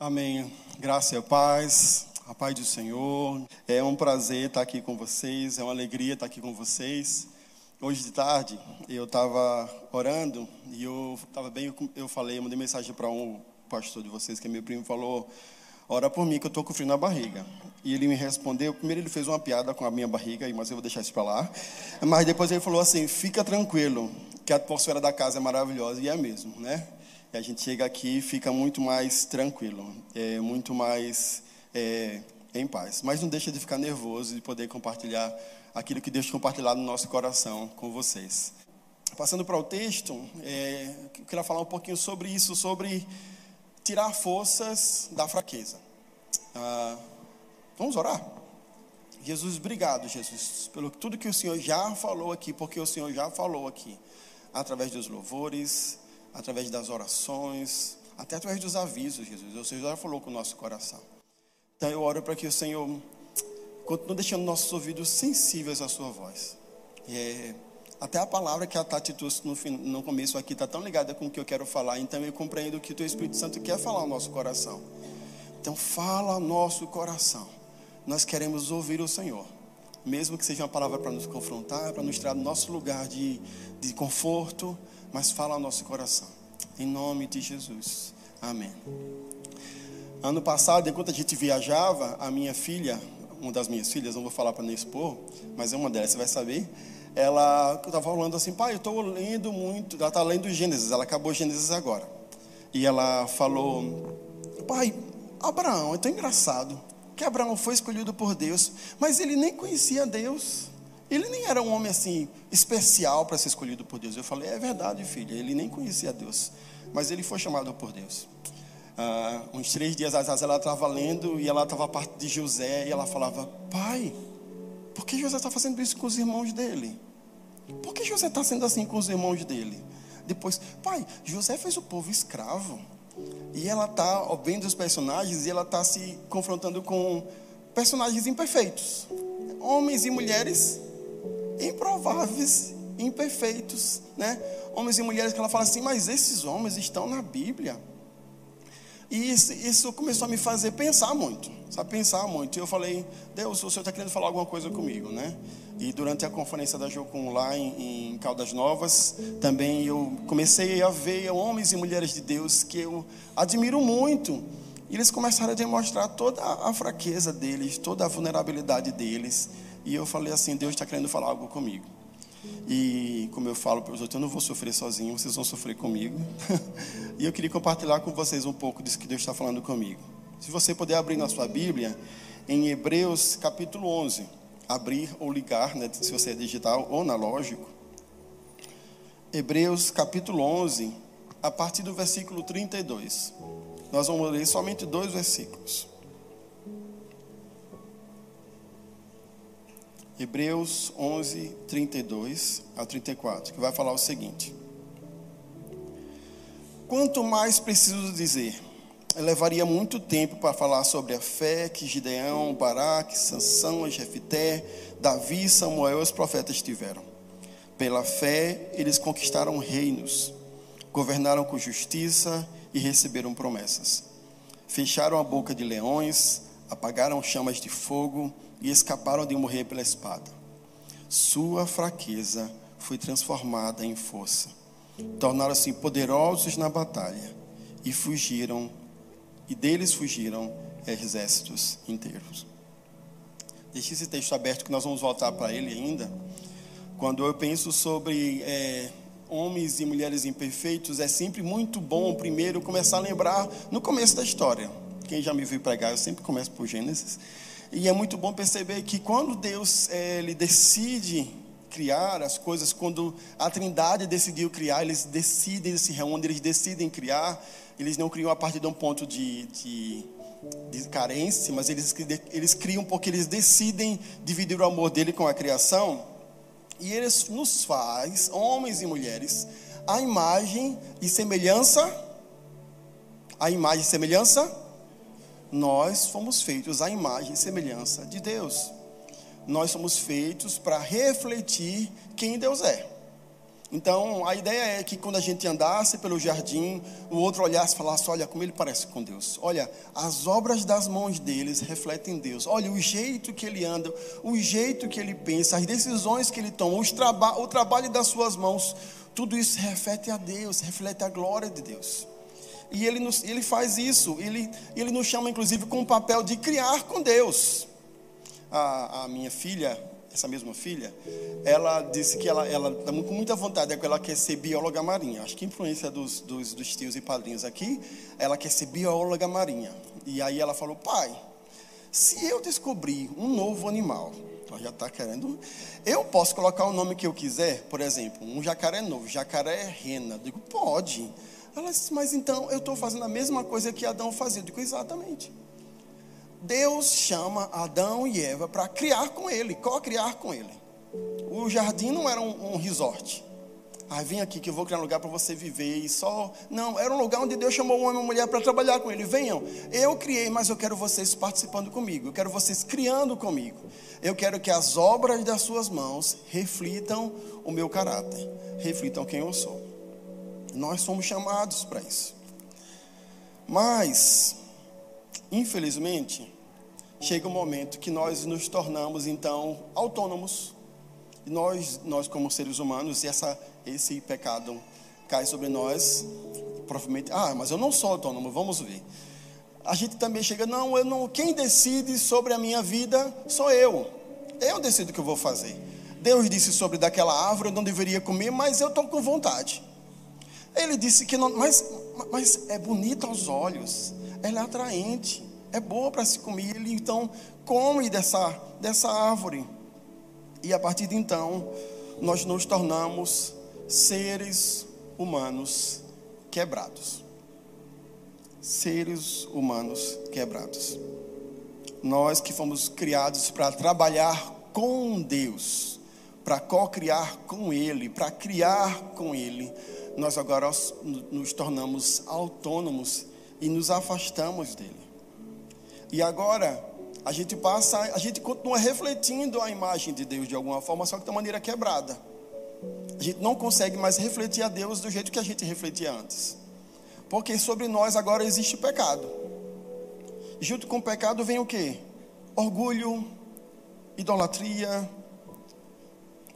Amém. Graça e paz, a paz do Senhor. É um prazer estar aqui com vocês, é uma alegria estar aqui com vocês. Hoje de tarde eu estava orando e eu estava bem, eu falei, eu mandei mensagem para um pastor de vocês que é meu primo falou, ora por mim que eu estou com frio na barriga. E ele me respondeu, primeiro ele fez uma piada com a minha barriga, mas eu vou deixar isso para lá. Mas depois ele falou assim, fica tranquilo, que a atmosfera da casa é maravilhosa e é mesmo, né? E a gente chega aqui e fica muito mais tranquilo, é, muito mais é, em paz. Mas não deixa de ficar nervoso de poder compartilhar aquilo que Deus compartilhar no nosso coração com vocês. Passando para o texto, é, eu queria falar um pouquinho sobre isso, sobre tirar forças da fraqueza. Ah, vamos orar? Jesus, obrigado, Jesus, pelo tudo que o Senhor já falou aqui, porque o Senhor já falou aqui, através dos louvores, através das orações, até através dos avisos, Jesus. O Senhor já falou com o nosso coração. Então eu oro para que o Senhor continue deixando nossos ouvidos sensíveis à sua voz. É, até a palavra que a Tati trouxe no, no começo aqui está tão ligada com o que eu quero falar. Então eu compreendo que o teu Espírito Santo quer falar ao nosso coração. Então fala ao nosso coração. Nós queremos ouvir o Senhor. Mesmo que seja uma palavra para nos confrontar, para nos tirar do nosso lugar de, de conforto, mas fala ao nosso coração. Em nome de Jesus. Amém. Ano passado, enquanto a gente viajava, a minha filha, uma das minhas filhas, não vou falar para não expor, mas é uma delas, você vai saber. Ela estava falando assim, pai, eu estou lendo muito. Ela está lendo Gênesis, ela acabou Gênesis agora. E ela falou, pai, Abraão, é tão engraçado que Abraão foi escolhido por Deus, mas ele nem conhecia Deus. Ele nem era um homem assim especial para ser escolhido por Deus. Eu falei, é verdade, filha. Ele nem conhecia Deus, mas ele foi chamado por Deus. Ah, uns três dias atrás ela estava lendo e ela estava parte de José e ela falava, pai, por que José está fazendo isso com os irmãos dele? Por que José está sendo assim com os irmãos dele? Depois, pai, José fez o povo escravo. E ela está vendo os personagens e ela está se confrontando com personagens imperfeitos. Homens e mulheres improváveis, imperfeitos, né? Homens e mulheres que ela fala assim, mas esses homens estão na Bíblia. E isso, isso, começou a me fazer pensar muito, sabe? Pensar muito. E eu falei, Deus, o Senhor está querendo falar alguma coisa comigo, né? E durante a conferência da Jocum lá em, em Caldas Novas, também eu comecei a ver homens e mulheres de Deus que eu admiro muito. E eles começaram a demonstrar toda a fraqueza deles, toda a vulnerabilidade deles. E eu falei assim: Deus está querendo falar algo comigo. E como eu falo para os outros, eu não vou sofrer sozinho, vocês vão sofrer comigo. e eu queria compartilhar com vocês um pouco disso que Deus está falando comigo. Se você puder abrir na sua Bíblia, em Hebreus capítulo 11, abrir ou ligar, né, se você é digital ou analógico. Hebreus capítulo 11, a partir do versículo 32. Nós vamos ler somente dois versículos. Hebreus 11, 32 a 34, que vai falar o seguinte: Quanto mais preciso dizer, levaria muito tempo para falar sobre a fé que Gideão, Baraque, Sansão, Jefité, Davi, Samuel e os profetas tiveram. Pela fé, eles conquistaram reinos, governaram com justiça e receberam promessas. Fecharam a boca de leões, apagaram chamas de fogo, e escaparam de morrer pela espada. Sua fraqueza foi transformada em força. Tornaram-se poderosos na batalha e fugiram, e deles fugiram exércitos inteiros. Deixe esse texto aberto que nós vamos voltar para ele ainda. Quando eu penso sobre é, homens e mulheres imperfeitos, é sempre muito bom primeiro começar a lembrar no começo da história. Quem já me viu pregar, eu sempre começo por Gênesis. E é muito bom perceber que quando Deus é, ele decide criar as coisas, quando a Trindade decidiu criar, eles decidem, eles se reúnem, eles decidem criar. Eles não criam a partir de um ponto de, de, de carência, mas eles, eles criam porque eles decidem dividir o amor dele com a criação. E eles nos faz, homens e mulheres, a imagem e semelhança. A imagem e semelhança nós fomos feitos à imagem e semelhança de Deus. Nós somos feitos para refletir quem Deus é. Então, a ideia é que quando a gente andasse pelo jardim, o outro olhasse e falasse: Olha como ele parece com Deus. Olha, as obras das mãos deles refletem Deus. Olha, o jeito que ele anda, o jeito que ele pensa, as decisões que ele toma, traba o trabalho das suas mãos, tudo isso reflete a Deus, reflete a glória de Deus. E ele, nos, ele faz isso, ele, ele nos chama inclusive com o papel de criar com Deus. A, a minha filha, essa mesma filha, ela disse que ela está com muita vontade, é ela quer ser bióloga marinha. Acho que influência dos, dos, dos tios e padrinhos aqui, ela quer ser bióloga marinha. E aí ela falou, pai, se eu descobrir um novo animal, ela já está querendo, eu posso colocar o nome que eu quiser, por exemplo, um jacaré novo, jacaré rena. Eu digo, pode. Ela disse, mas então eu estou fazendo a mesma coisa que Adão fazia. Eu digo, exatamente. Deus chama Adão e Eva para criar com ele, co-criar com ele. O jardim não era um, um resort. Ah, vem aqui que eu vou criar um lugar para você viver e só. Não, era um lugar onde Deus chamou um homem e uma mulher para trabalhar com ele. Venham, eu criei, mas eu quero vocês participando comigo. Eu quero vocês criando comigo. Eu quero que as obras das suas mãos reflitam o meu caráter, reflitam quem eu sou. Nós somos chamados para isso. Mas Infelizmente, chega um momento que nós nos tornamos então autônomos. E nós, nós como seres humanos, essa, esse pecado cai sobre nós. Provavelmente, ah, mas eu não sou autônomo, vamos ver. A gente também chega, não, eu não, quem decide sobre a minha vida sou eu. Eu decido o que eu vou fazer. Deus disse sobre daquela árvore eu não deveria comer, mas eu estou com vontade. Ele disse que não, mas, mas é bonito aos olhos ela é atraente, é boa para se comer. Ele então come dessa, dessa árvore. E a partir de então, nós nos tornamos seres humanos quebrados. Seres humanos quebrados. Nós que fomos criados para trabalhar com Deus, para co-criar com Ele, para criar com Ele, nós agora nos tornamos autônomos e nos afastamos dele. E agora, a gente passa, a gente continua refletindo a imagem de Deus de alguma forma, só que de uma maneira quebrada. A gente não consegue mais refletir a Deus do jeito que a gente refletia antes. Porque sobre nós agora existe pecado. Junto com o pecado vem o que? Orgulho, idolatria.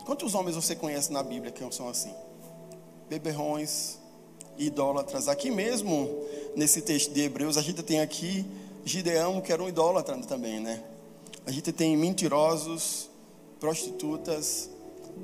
Quantos homens você conhece na Bíblia que são assim? Beberrões, idólatras. Aqui mesmo, nesse texto de Hebreus, a gente tem aqui Gideão, que era um idólatra também, né? A gente tem mentirosos, prostitutas,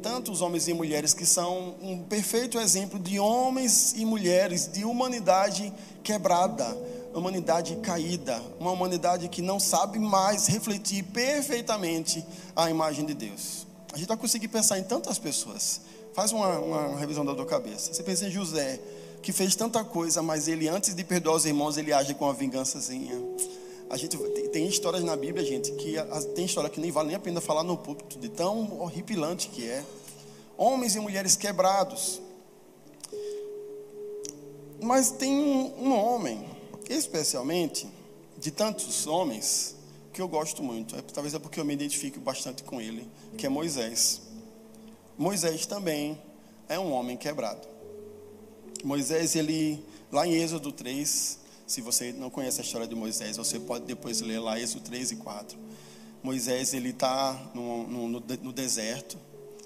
tantos homens e mulheres que são um perfeito exemplo de homens e mulheres de humanidade quebrada, humanidade caída, uma humanidade que não sabe mais refletir perfeitamente a imagem de Deus. A gente vai conseguir pensar em tantas pessoas. Faz uma, uma revisão da tua cabeça. Você pensa em José, que fez tanta coisa, mas ele, antes de perdoar os irmãos, ele age com uma vingançazinha. A gente tem, histórias na Bíblia, gente, que tem história que nem vale nem a pena falar no púlpito, de tão horripilante que é. Homens e mulheres quebrados. Mas tem um, um homem, especialmente, de tantos homens, que eu gosto muito. É, talvez é porque eu me identifico bastante com ele, que é Moisés. Moisés também é um homem quebrado. Moisés, ele, lá em Êxodo 3, se você não conhece a história de Moisés, você pode depois ler lá Êxodo 3 e 4. Moisés, ele está no, no, no deserto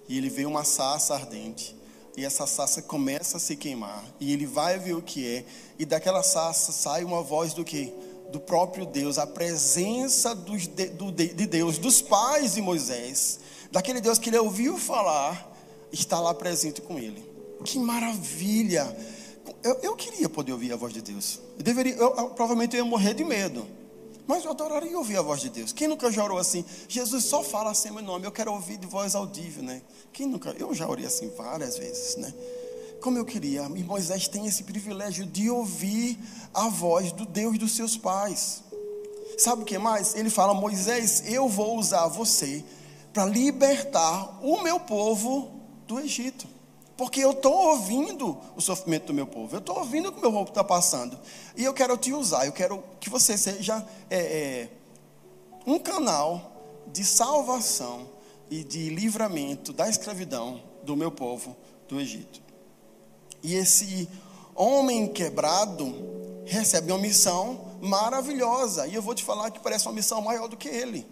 e ele vê uma sarça ardente. E essa sarça começa a se queimar. E ele vai ver o que é. E daquela sarça sai uma voz do que? Do próprio Deus, a presença dos, de, do, de Deus, dos pais de Moisés, daquele Deus que ele ouviu falar, está lá presente com ele. Que maravilha! Eu, eu queria poder ouvir a voz de Deus. Eu deveria, eu, eu, provavelmente eu ia morrer de medo. Mas eu adoraria ouvir a voz de Deus. Quem nunca já orou assim? Jesus só fala assim meu nome. Eu quero ouvir de voz audível, né? Quem nunca? Eu já orei assim várias vezes, né? Como eu queria. E Moisés tem esse privilégio de ouvir a voz do Deus dos seus pais. Sabe o que mais? Ele fala: Moisés, eu vou usar você para libertar o meu povo do Egito. Porque eu estou ouvindo o sofrimento do meu povo, eu estou ouvindo o que o meu povo está passando. E eu quero te usar, eu quero que você seja é, é, um canal de salvação e de livramento da escravidão do meu povo, do Egito. E esse homem quebrado recebe uma missão maravilhosa. E eu vou te falar que parece uma missão maior do que ele.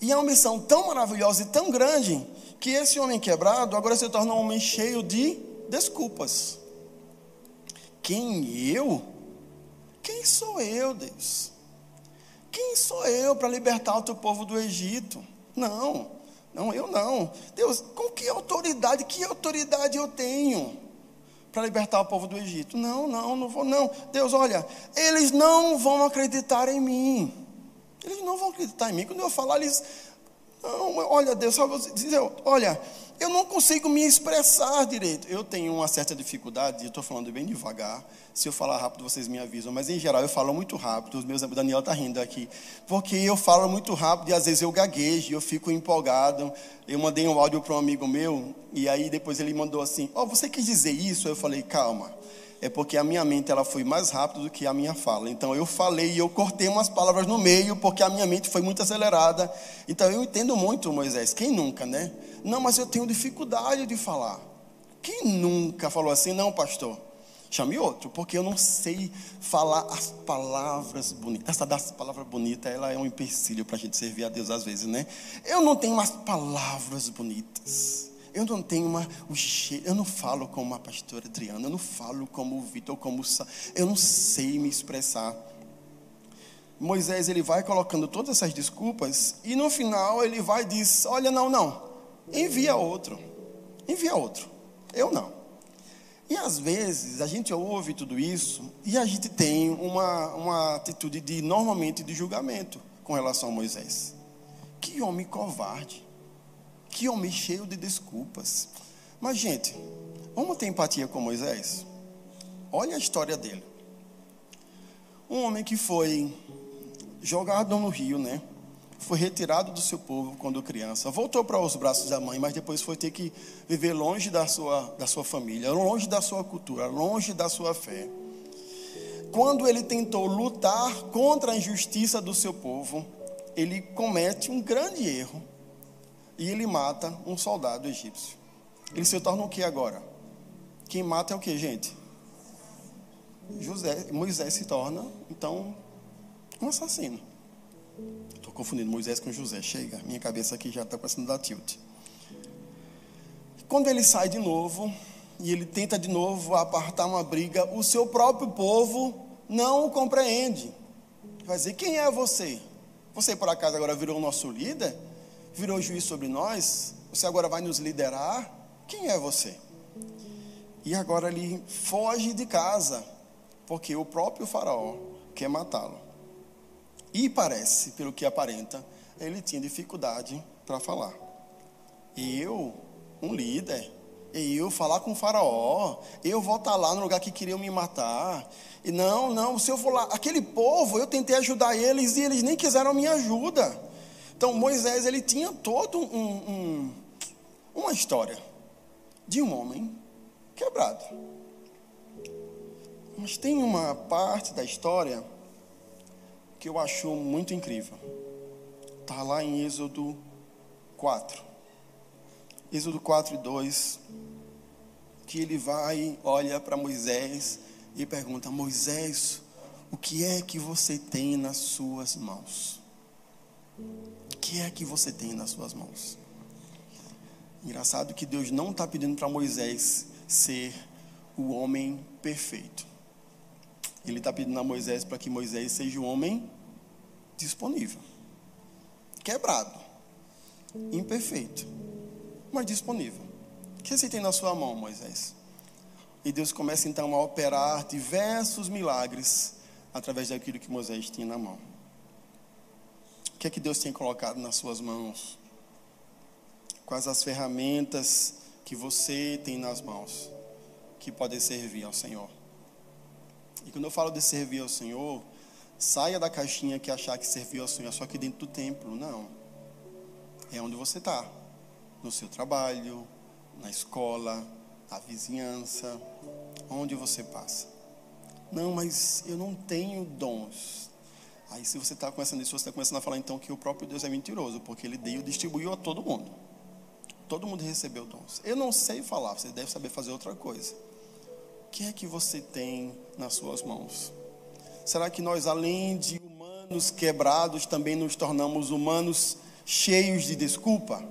E é uma missão tão maravilhosa e tão grande que esse homem quebrado agora se torna um homem cheio de desculpas. Quem eu? Quem sou eu, Deus? Quem sou eu para libertar o teu povo do Egito? Não, não, eu não. Deus, com que autoridade, que autoridade eu tenho para libertar o povo do Egito? Não, não, não vou, não. Deus, olha, eles não vão acreditar em mim. Eles não vão acreditar em mim. Quando eu falar, eles. Não, olha, Deus, só dizer, olha, eu não consigo me expressar direito. Eu tenho uma certa dificuldade, eu estou falando bem devagar. Se eu falar rápido, vocês me avisam. Mas em geral eu falo muito rápido. Os meus amigos, Daniel está rindo aqui. Porque eu falo muito rápido e às vezes eu gaguejo, eu fico empolgado. Eu mandei um áudio para um amigo meu, e aí depois ele mandou assim: Ó, oh, você quis dizer isso? Eu falei, calma é porque a minha mente ela foi mais rápida do que a minha fala. Então eu falei e eu cortei umas palavras no meio porque a minha mente foi muito acelerada. Então eu entendo muito Moisés. Quem nunca, né? Não, mas eu tenho dificuldade de falar. Quem nunca falou assim, não, pastor? Chame outro, porque eu não sei falar as palavras bonitas. Essa das palavras bonitas, ela é um empecilho para a gente servir a Deus às vezes, né? Eu não tenho as palavras bonitas. Eu não tenho uma, eu não falo como a pastora Adriana, eu não falo como o Vitor, como o eu não sei me expressar. Moisés ele vai colocando todas essas desculpas e no final ele vai e diz: Olha, não, não, envia outro, envia outro, eu não. E às vezes a gente ouve tudo isso e a gente tem uma, uma atitude de normalmente de julgamento com relação a Moisés. Que homem covarde. Que homem cheio de desculpas. Mas, gente, vamos ter empatia com Moisés? Olha a história dele. Um homem que foi jogado no rio, né? Foi retirado do seu povo quando criança, voltou para os braços da mãe, mas depois foi ter que viver longe da sua, da sua família, longe da sua cultura, longe da sua fé. Quando ele tentou lutar contra a injustiça do seu povo, ele comete um grande erro e ele mata um soldado egípcio. Ele se torna o que agora? Quem mata é o que, gente? José, Moisés se torna, então, um assassino. Estou confundindo Moisés com José. Chega, minha cabeça aqui já está começando a dar tilt. Quando ele sai de novo, e ele tenta de novo apartar uma briga, o seu próprio povo não o compreende. Vai dizer: quem é você? Você por acaso agora virou o nosso líder? Virou juiz sobre nós, você agora vai nos liderar. Quem é você? E agora ele foge de casa, porque o próprio Faraó quer matá-lo. E parece, pelo que aparenta, ele tinha dificuldade para falar. Eu, um líder, eu falar com o faraó, eu vou estar lá no lugar que queriam me matar. E não, não, se eu for lá, aquele povo, eu tentei ajudar eles e eles nem quiseram minha ajuda. Então Moisés ele tinha todo um, um, uma história de um homem quebrado. Mas tem uma parte da história que eu acho muito incrível. Está lá em Êxodo 4. Êxodo 4 e 2. Que ele vai, olha para Moisés e pergunta: Moisés, o que é que você tem nas suas mãos? Que é que você tem nas suas mãos? Engraçado que Deus não está pedindo para Moisés ser o homem perfeito. Ele está pedindo a Moisés para que Moisés seja o homem disponível, quebrado, imperfeito, mas disponível. O que você tem na sua mão, Moisés? E Deus começa então a operar diversos milagres através daquilo que Moisés tinha na mão que é que Deus tem colocado nas suas mãos? Quais as ferramentas que você tem nas mãos que podem servir ao Senhor? E quando eu falo de servir ao Senhor, saia da caixinha que achar que servir ao Senhor é só aqui dentro do templo. Não. É onde você está. No seu trabalho, na escola, na vizinhança, onde você passa. Não, mas eu não tenho dons. Aí, se você está começando isso, você está começando a falar então que o próprio Deus é mentiroso, porque ele deu e distribuiu a todo mundo. Todo mundo recebeu dons. Eu não sei falar, você deve saber fazer outra coisa. O que é que você tem nas suas mãos? Será que nós, além de humanos quebrados, também nos tornamos humanos cheios de desculpa?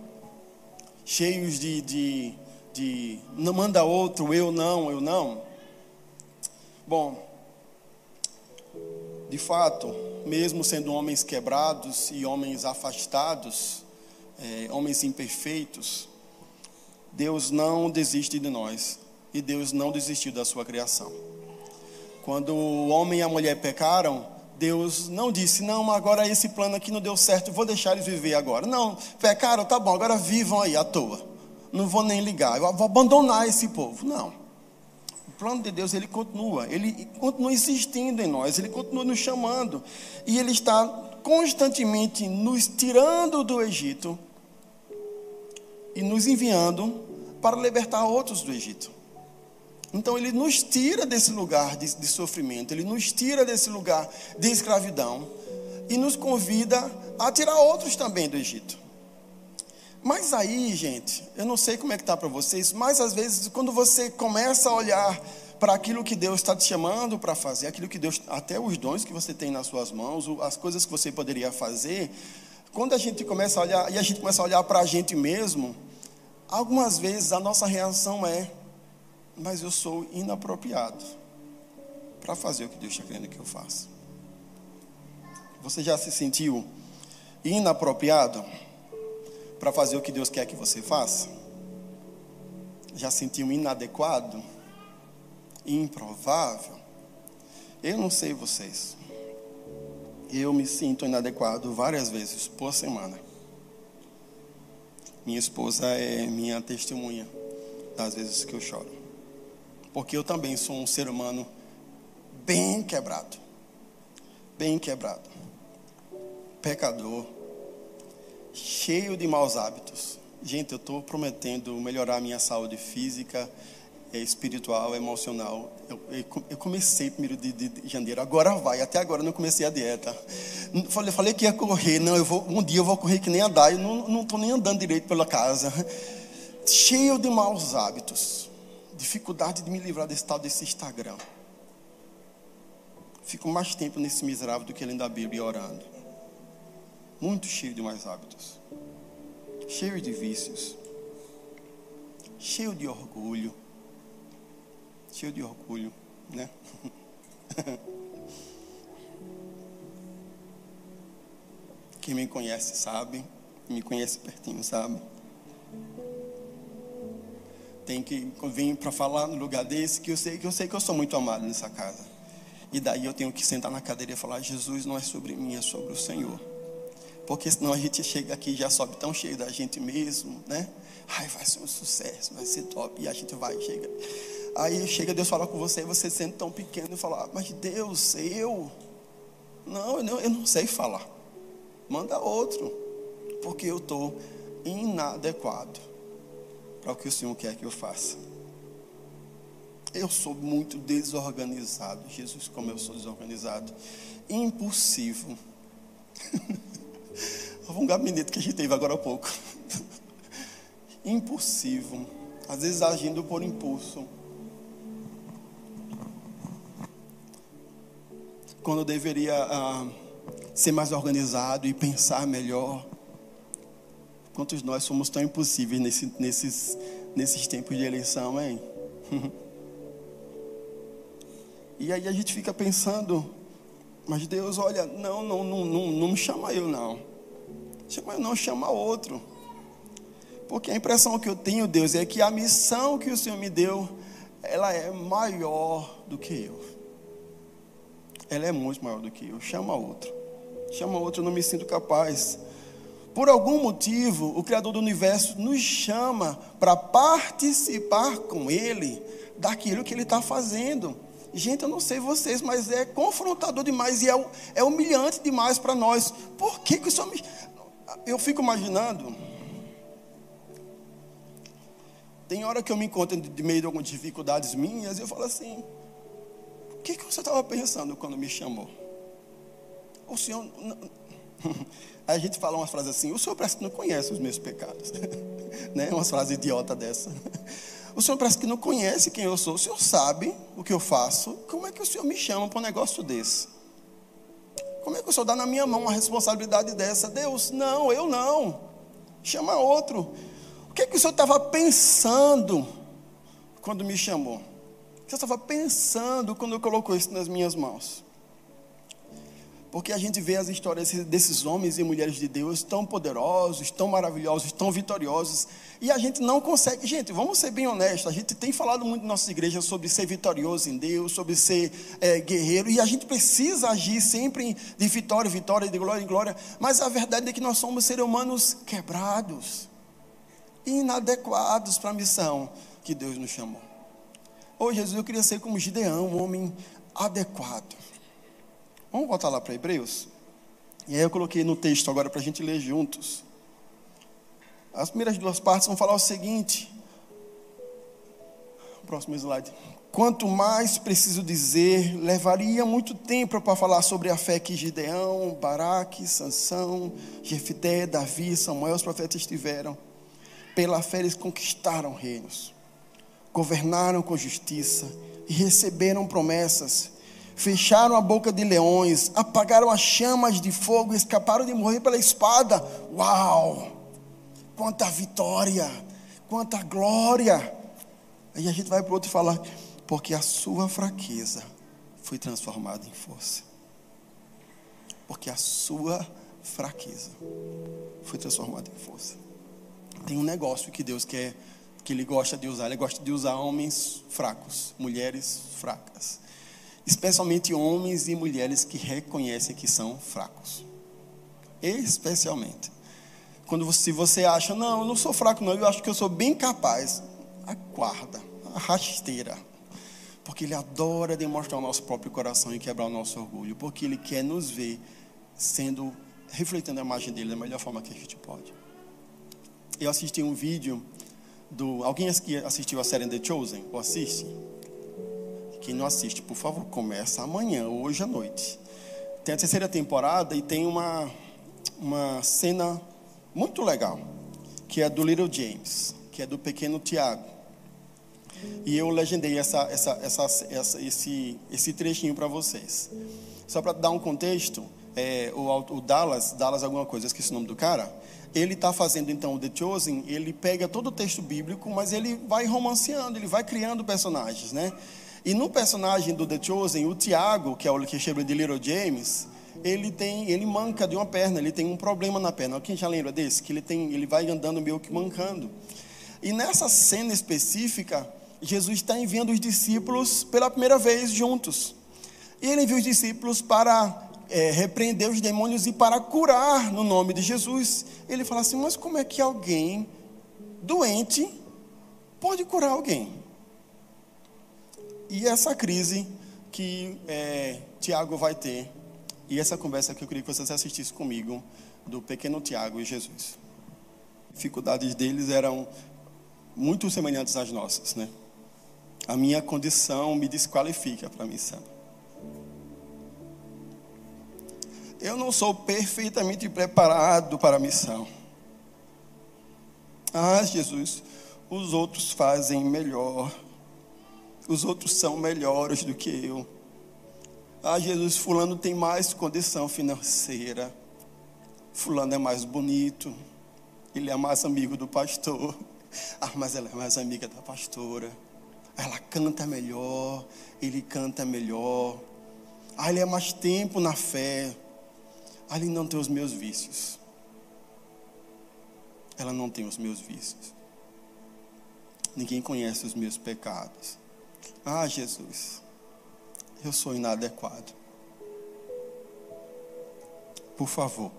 Cheios de, de, de não manda outro, eu não, eu não? Bom, de fato, mesmo sendo homens quebrados e homens afastados, é, homens imperfeitos, Deus não desiste de nós e Deus não desistiu da sua criação. Quando o homem e a mulher pecaram, Deus não disse, não, agora esse plano aqui não deu certo, vou deixar eles viver agora. Não, pecaram, tá bom, agora vivam aí à toa. Não vou nem ligar, eu vou abandonar esse povo. Não. Plano de Deus, ele continua, ele continua insistindo em nós, ele continua nos chamando. E ele está constantemente nos tirando do Egito e nos enviando para libertar outros do Egito. Então ele nos tira desse lugar de, de, sofrimento, ele nos tira desse lugar de escravidão e nos convida a tirar outros também do Egito. Mas aí, gente, eu não sei como é que está para vocês, mas às vezes quando você começa a olhar para aquilo que Deus está te chamando para fazer, aquilo que Deus, até os dons que você tem nas suas mãos, as coisas que você poderia fazer, quando a gente começa a olhar, e a gente começa a olhar para a gente mesmo, algumas vezes a nossa reação é: mas eu sou inapropriado para fazer o que Deus está querendo que eu faça. Você já se sentiu inapropriado para fazer o que Deus quer que você faça? Já sentiu inadequado? Improvável? Eu não sei vocês. Eu me sinto inadequado várias vezes por semana. Minha esposa é minha testemunha das vezes que eu choro porque eu também sou um ser humano bem quebrado. Bem quebrado. Pecador. Cheio de maus hábitos. Gente, eu estou prometendo melhorar minha saúde física, eh, espiritual, emocional. Eu, eu comecei primeiro de, de, de, janeiro, agora vai. Até agora não comecei a dieta. Falei, falei que ia correr. Não, eu vou, um dia eu vou correr que nem a Dai. Eu não estou nem andando direito pela casa. Cheio de maus hábitos dificuldade de me livrar desse tal desse Instagram. Fico mais tempo nesse miserável do que lendo a Bíblia e orando. Muito cheio de mais hábitos. Cheio de vícios. Cheio de orgulho. Cheio de orgulho, né? Quem me conhece sabe, me conhece pertinho sabe tem que vir para falar no lugar desse, que eu sei que eu sei que eu sou muito amado nessa casa. E daí eu tenho que sentar na cadeira e falar: Jesus não é sobre mim, é sobre o Senhor. Porque senão a gente chega aqui e já sobe tão cheio da gente mesmo, né? Ai, vai ser um sucesso, vai ser top. E a gente vai, chega. Aí chega Deus falar com você e você sendo tão pequeno e fala: Mas Deus, eu. Não, eu não, eu não sei falar. Manda outro. Porque eu estou inadequado para o que o Senhor quer que eu faça. Eu sou muito desorganizado, Jesus, como eu sou desorganizado, impulsivo. um gabinete que a gente teve agora há pouco. impulsivo, às vezes agindo por impulso. Quando deveria ah, ser mais organizado e pensar melhor. Quantos nós somos tão impossíveis nesse, nesses, nesses tempos de eleição, hein? e aí a gente fica pensando, mas Deus, olha, não, não, não, não, não chama eu não. Chama eu não, chama outro. Porque a impressão que eu tenho, Deus, é que a missão que o Senhor me deu, ela é maior do que eu. Ela é muito maior do que eu. Chama outro. Chama outro, eu não me sinto capaz. Por algum motivo, o Criador do universo nos chama para participar com Ele daquilo que Ele está fazendo. Gente, eu não sei vocês, mas é confrontador demais e é, é humilhante demais para nós. Por que, que o Senhor me. Eu fico imaginando. Tem hora que eu me encontro de meio de algumas dificuldades minhas e eu falo assim: o que, que você estava pensando quando me chamou? O Senhor. Aí a gente fala umas frases assim: o senhor parece que não conhece os meus pecados. né? Uma frase idiota dessa. O senhor parece que não conhece quem eu sou. O senhor sabe o que eu faço. Como é que o senhor me chama para um negócio desse? Como é que o senhor dá na minha mão uma responsabilidade dessa? Deus, não, eu não. Chama outro. O que é que o senhor estava pensando quando me chamou? O que você estava pensando quando colocou isso nas minhas mãos? Porque a gente vê as histórias desses homens e mulheres de Deus tão poderosos, tão maravilhosos, tão vitoriosos, e a gente não consegue. Gente, vamos ser bem honestos, a gente tem falado muito em nossas igrejas sobre ser vitorioso em Deus, sobre ser é, guerreiro, e a gente precisa agir sempre de vitória em vitória, de glória em glória, mas a verdade é que nós somos seres humanos quebrados, inadequados para a missão que Deus nos chamou. Hoje, Jesus, eu queria ser como Gideão, um homem adequado Vamos voltar lá para Hebreus? E aí eu coloquei no texto agora para a gente ler juntos. As primeiras duas partes vão falar o seguinte. Próximo slide. Quanto mais preciso dizer, levaria muito tempo para falar sobre a fé que Gideão, Baraque, Sansão, Jefité, Davi, Samuel, os profetas tiveram. Pela fé eles conquistaram reinos, governaram com justiça e receberam promessas fecharam a boca de leões, apagaram as chamas de fogo, escaparam de morrer pela espada. Uau! Quanta vitória, quanta glória. Aí a gente vai para o outro e fala, porque a sua fraqueza foi transformada em força. Porque a sua fraqueza foi transformada em força. Tem um negócio que Deus quer, que Ele gosta de usar. Ele gosta de usar homens fracos, mulheres fracas especialmente homens e mulheres que reconhecem que são fracos. Especialmente. Quando você, você acha, não, eu não sou fraco, não, eu acho que eu sou bem capaz, aguarda, a rasteira. Porque Ele adora demonstrar o nosso próprio coração e quebrar o nosso orgulho. Porque Ele quer nos ver sendo, refletindo a imagem dele da melhor forma que a gente pode. Eu assisti um vídeo do. Alguém assistiu a série The Chosen? Ou assiste? Quem não assiste, por favor, começa amanhã, hoje à noite. Tem a terceira temporada e tem uma, uma cena muito legal, que é do Little James, que é do pequeno Tiago. E eu legendei essa, essa, essa, essa esse, esse trechinho para vocês. Só para dar um contexto, é, o, o, Dallas, Dallas alguma coisa, esqueci o nome do cara, ele está fazendo então o The Chosen, ele pega todo o texto bíblico, mas ele vai romanceando, ele vai criando personagens, né? E no personagem do The Chosen, o Tiago, que é o que chama de Little James, ele tem, ele manca de uma perna, ele tem um problema na perna. Quem já lembra desse? Que ele tem, ele vai andando meio que mancando. E nessa cena específica, Jesus está enviando os discípulos pela primeira vez juntos. E ele envia os discípulos para é, repreender os demônios e para curar no nome de Jesus. Ele fala assim: mas como é que alguém doente pode curar alguém? E essa crise que é, Tiago vai ter, e essa conversa que eu queria que vocês assistissem comigo, do pequeno Tiago e Jesus. Dificuldades deles eram muito semelhantes às nossas, né? A minha condição me desqualifica para a missão. Eu não sou perfeitamente preparado para a missão. Ah, Jesus, os outros fazem melhor os outros são melhores do que eu. Ah, Jesus, Fulano tem mais condição financeira. Fulano é mais bonito. Ele é mais amigo do pastor. Ah, mas ela é mais amiga da pastora. Ela canta melhor. Ele canta melhor. Ah, ele é mais tempo na fé. Ah, ele não tem os meus vícios. Ela não tem os meus vícios. Ninguém conhece os meus pecados. Ah, Jesus, eu sou inadequado. Por favor,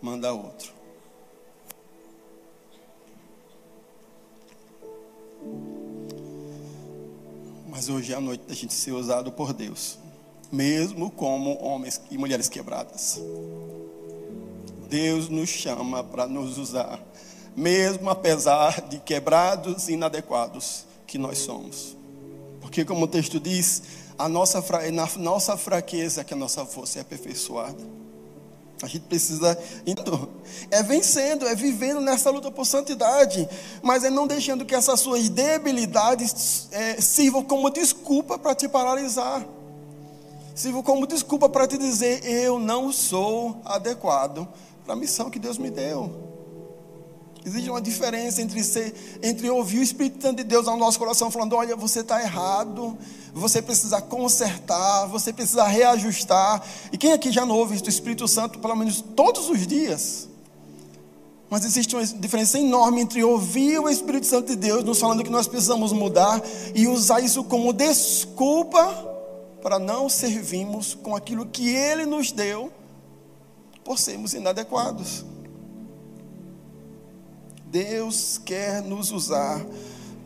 manda outro. Mas hoje é a noite da gente ser usado por Deus, mesmo como homens e mulheres quebradas. Deus nos chama para nos usar, mesmo apesar de quebrados e inadequados que nós somos. Porque, como o texto diz, a nossa, na nossa fraqueza que a nossa força é aperfeiçoada. A gente precisa. Então, é vencendo, é vivendo nessa luta por santidade. Mas é não deixando que essas suas debilidades é, sirvam como desculpa para te paralisar. Sirvam como desculpa para te dizer: eu não sou adequado para a missão que Deus me deu. Existe uma diferença entre, ser, entre ouvir o Espírito Santo de Deus ao nosso coração, falando: olha, você está errado, você precisa consertar, você precisa reajustar. E quem aqui já não ouve o Espírito Santo, pelo menos todos os dias? Mas existe uma diferença enorme entre ouvir o Espírito Santo de Deus, nos falando que nós precisamos mudar, e usar isso como desculpa para não servirmos com aquilo que Ele nos deu, por sermos inadequados. Deus quer nos usar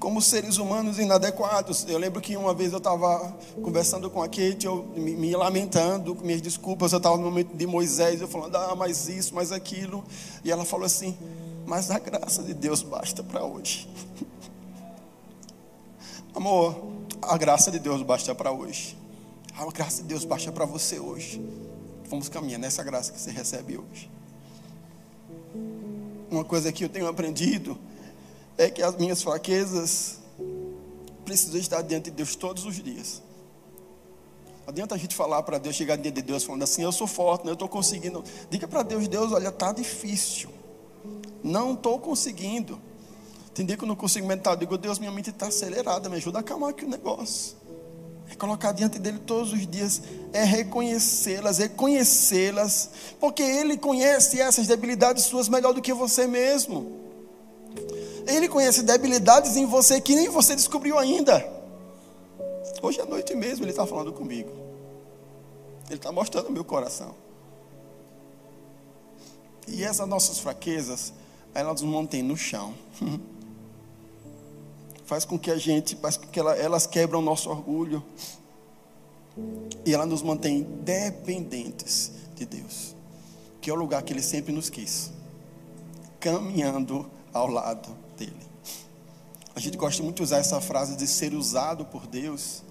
como seres humanos inadequados. Eu lembro que uma vez eu estava conversando com a Kate, eu me, me lamentando, com minhas desculpas, eu estava no momento de Moisés, eu falando, ah, mais isso, mais aquilo. E ela falou assim, mas a graça de Deus basta para hoje. Amor, a graça de Deus basta para hoje. A graça de Deus basta para você hoje. Vamos caminhar nessa graça que você recebe hoje uma coisa que eu tenho aprendido é que as minhas fraquezas precisam estar diante de Deus todos os dias. Adianta a gente falar para Deus, chegar diante de Deus falando assim, eu sou forte, né? eu estou conseguindo. Diga para Deus, Deus, olha, está difícil. Não estou conseguindo. Tem dia que eu não consigo meditar, eu digo, Deus, minha mente está acelerada, me ajuda a acalmar aqui o negócio. É colocar diante dele todos os dias, é reconhecê-las, é conhecê-las, porque ele conhece essas debilidades suas melhor do que você mesmo. Ele conhece debilidades em você que nem você descobriu ainda. Hoje à noite mesmo ele está falando comigo. Ele está mostrando o meu coração. E essas nossas fraquezas, elas nos mantêm no chão. faz com que a gente, faz com que ela, elas quebram o nosso orgulho. E ela nos mantém dependentes de Deus, que é o lugar que Ele sempre nos quis, caminhando ao lado dele. A gente gosta muito de usar essa frase de ser usado por Deus,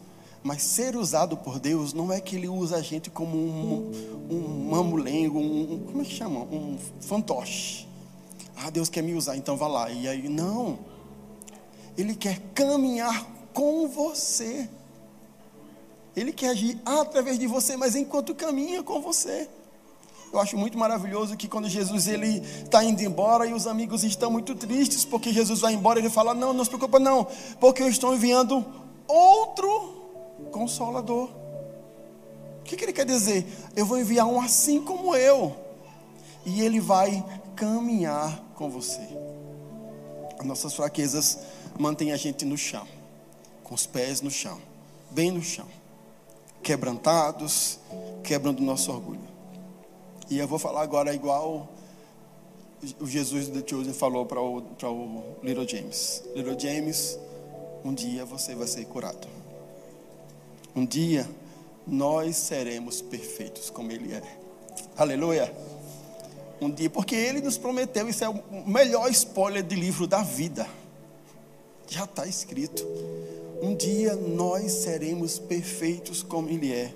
mas ser usado por Deus não é que Ele usa a gente como um, um mamulengo, um, como é que chama? Um fantoche. Ah, Deus quer me usar, então vá lá. E aí, não. Ele quer caminhar com você. Ele quer agir através de você, mas enquanto caminha com você. Eu acho muito maravilhoso que quando Jesus ele está indo embora e os amigos estão muito tristes porque Jesus vai embora, ele fala: Não, não se preocupa, não, porque eu estou enviando outro consolador. O que, que ele quer dizer? Eu vou enviar um assim como eu, e ele vai caminhar com você. As nossas fraquezas mantém a gente no chão, com os pés no chão, bem no chão, quebrantados, quebrando o nosso orgulho. E eu vou falar agora igual o Jesus de Chosen falou para o, para o Little James: Little James, um dia você vai ser curado. Um dia nós seremos perfeitos como Ele é. Aleluia. Um dia, porque Ele nos prometeu, isso é o melhor spoiler de livro da vida. Já está escrito. Um dia nós seremos perfeitos como Ele é.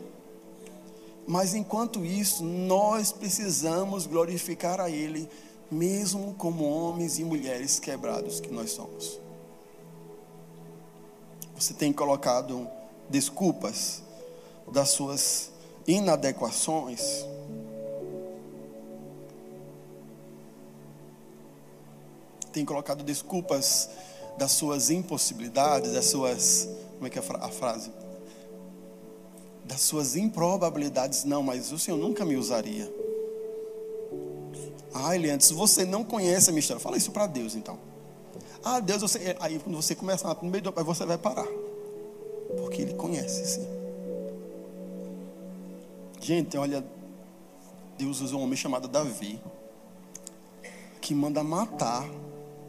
Mas enquanto isso, nós precisamos glorificar a Ele, mesmo como homens e mulheres quebrados que nós somos. Você tem colocado desculpas das suas inadequações. Tem colocado desculpas das suas impossibilidades, das suas. Como é que é a frase? Das suas improbabilidades. Não, mas o Senhor nunca me usaria. Ah, Eliantes, você não conhece a minha história. Fala isso para Deus então. Ah, Deus, você. Aí quando você começa no meio do. Aí você vai parar. Porque Ele conhece, sim. Gente, olha. Deus usou um homem chamado Davi. Que manda matar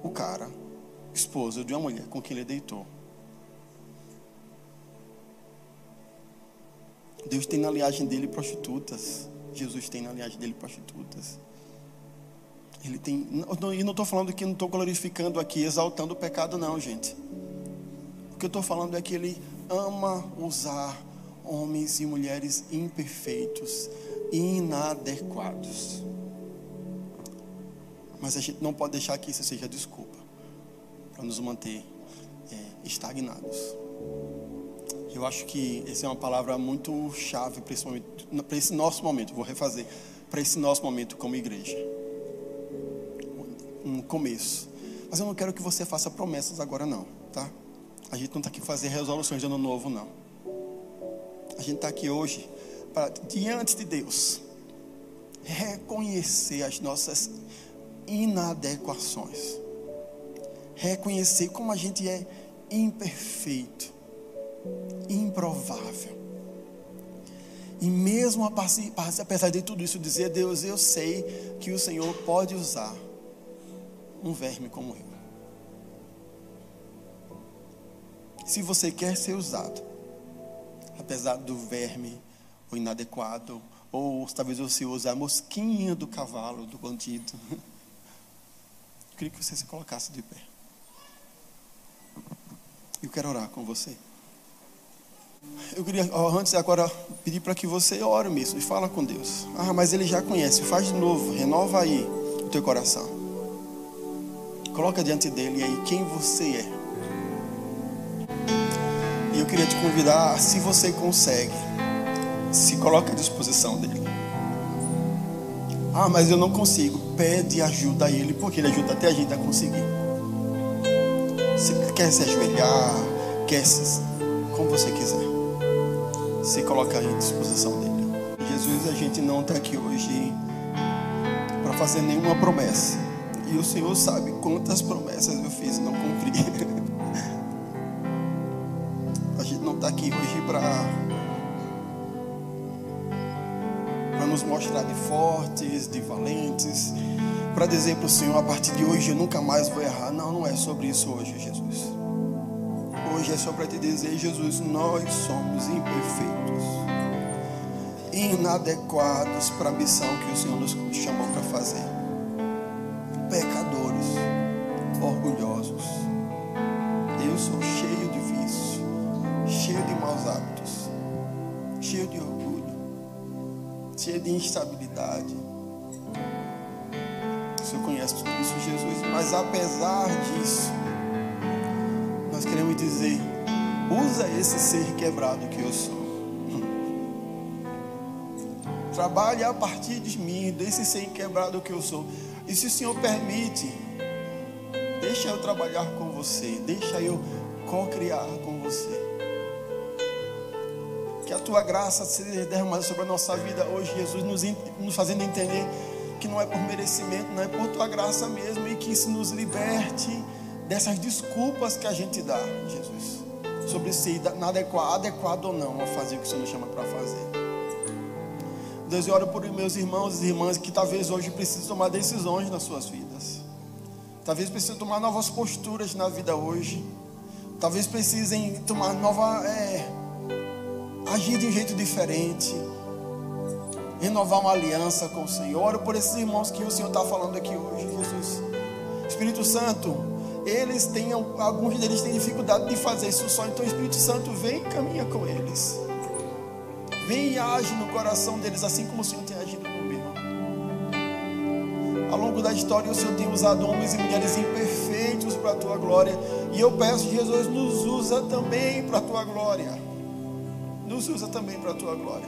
o cara esposa de uma mulher com quem ele deitou. Deus tem na linhagem dele prostitutas. Jesus tem na linhagem dele prostitutas. Ele tem. E não estou falando que não estou glorificando aqui, exaltando o pecado, não, gente. O que eu estou falando é que ele ama usar homens e mulheres imperfeitos, inadequados. Mas a gente não pode deixar que isso seja desculpa para nos manter é, estagnados. Eu acho que essa é uma palavra muito chave para esse, nosso momento. Vou refazer para esse nosso momento como igreja. Um começo. Mas eu não quero que você faça promessas agora, não, tá? A gente não está aqui fazer resoluções de ano novo, não. A gente está aqui hoje para, diante de Deus, reconhecer as nossas inadequações. Reconhecer como a gente é imperfeito, improvável. E mesmo apesar de tudo isso, dizer, Deus, eu sei que o Senhor pode usar um verme como eu. Se você quer ser usado, apesar do verme, o inadequado, ou talvez você use a mosquinha do cavalo, do bandido. Eu queria que você se colocasse de pé. Eu quero orar com você. Eu queria, antes agora, pedir para que você ore mesmo e fala com Deus. Ah, mas Ele já conhece. Faz de novo. Renova aí o teu coração. Coloca diante dele aí quem você é. E eu queria te convidar, se você consegue, se coloque à disposição dele. Ah, mas eu não consigo. Pede ajuda a ele, porque ele ajuda até a gente a conseguir. Se quer se ajoelhar, quer se, como você quiser. Se coloca à disposição dele. Jesus, a gente não está aqui hoje para fazer nenhuma promessa. E o Senhor sabe quantas promessas eu fiz e não cumpri. a gente não está aqui hoje para nos mostrar de fortes, de valentes, para dizer para o Senhor: a partir de hoje eu nunca mais vou errar. Não, não é sobre isso hoje, Jesus. Hoje é só para te dizer, Jesus, nós somos imperfeitos, inadequados para a missão que o Senhor nos chamou para fazer, pecadores, orgulhosos. Eu sou cheio de vício, cheio de maus hábitos, cheio de orgulho cheia de instabilidade. O Senhor conhece tudo isso, Jesus. Mas apesar disso, nós queremos dizer: usa esse ser quebrado que eu sou. Trabalhe a partir de mim, desse ser quebrado que eu sou. E se o Senhor permite, deixa eu trabalhar com você, deixa eu co-criar com você que a tua graça seja derramada sobre a nossa vida hoje, Jesus, nos, nos fazendo entender que não é por merecimento, não é por tua graça mesmo, e que isso nos liberte dessas desculpas que a gente dá, Jesus, sobre se adequado, adequado ou não a fazer o que o Senhor nos chama para fazer. Deus, eu oro por meus irmãos e irmãs que talvez hoje precisem tomar decisões nas suas vidas. Talvez precisem tomar novas posturas na vida hoje. Talvez precisem tomar nova. É, agir de um jeito diferente, renovar uma aliança com o Senhor. Oro por esses irmãos que o Senhor está falando aqui hoje, Jesus. Espírito Santo, eles têm, alguns deles têm dificuldade de fazer isso só, então Espírito Santo vem e caminha com eles. Vem e age no coração deles, assim como o Senhor tem agido no meu. Ao longo da história, o Senhor tem usado homens e mulheres imperfeitos para a tua glória. E eu peço, Jesus, nos usa também para a tua glória nos usa também para a tua glória.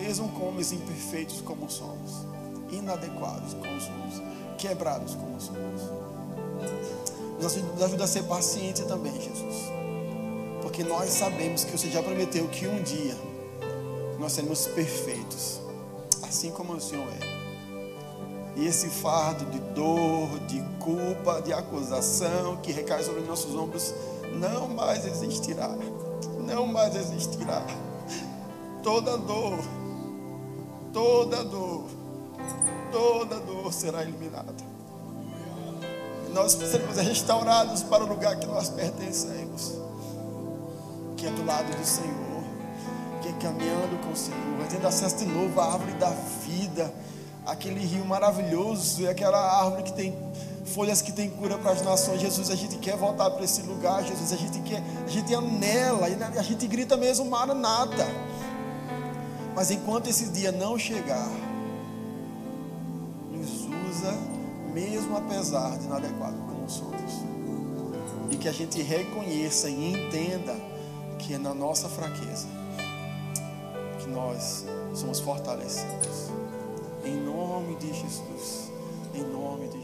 Mesmo com homens imperfeitos como somos, inadequados como somos, quebrados como somos. Nos ajuda a ser paciente também, Jesus. Porque nós sabemos que você já prometeu que um dia nós seremos perfeitos, assim como o Senhor é. E esse fardo de dor, de culpa, de acusação que recai sobre nossos ombros não mais existirá não mais existirá. Toda dor, toda dor, toda dor será eliminada. E nós seremos restaurados para o lugar que nós pertencemos, que é do lado do Senhor, que é caminhando com o Senhor, tendo acesso de novo à árvore da vida, aquele rio maravilhoso, aquela árvore que tem folhas que tem cura para as nações. Jesus, a gente quer voltar para esse lugar. Jesus, a gente quer, a gente anela a gente grita mesmo Maranata. Mas enquanto esse dia não chegar, nos usa, mesmo apesar de inadequado como somos outros. E que a gente reconheça e entenda que é na nossa fraqueza que nós somos fortalecidos. Em nome de Jesus. Em nome de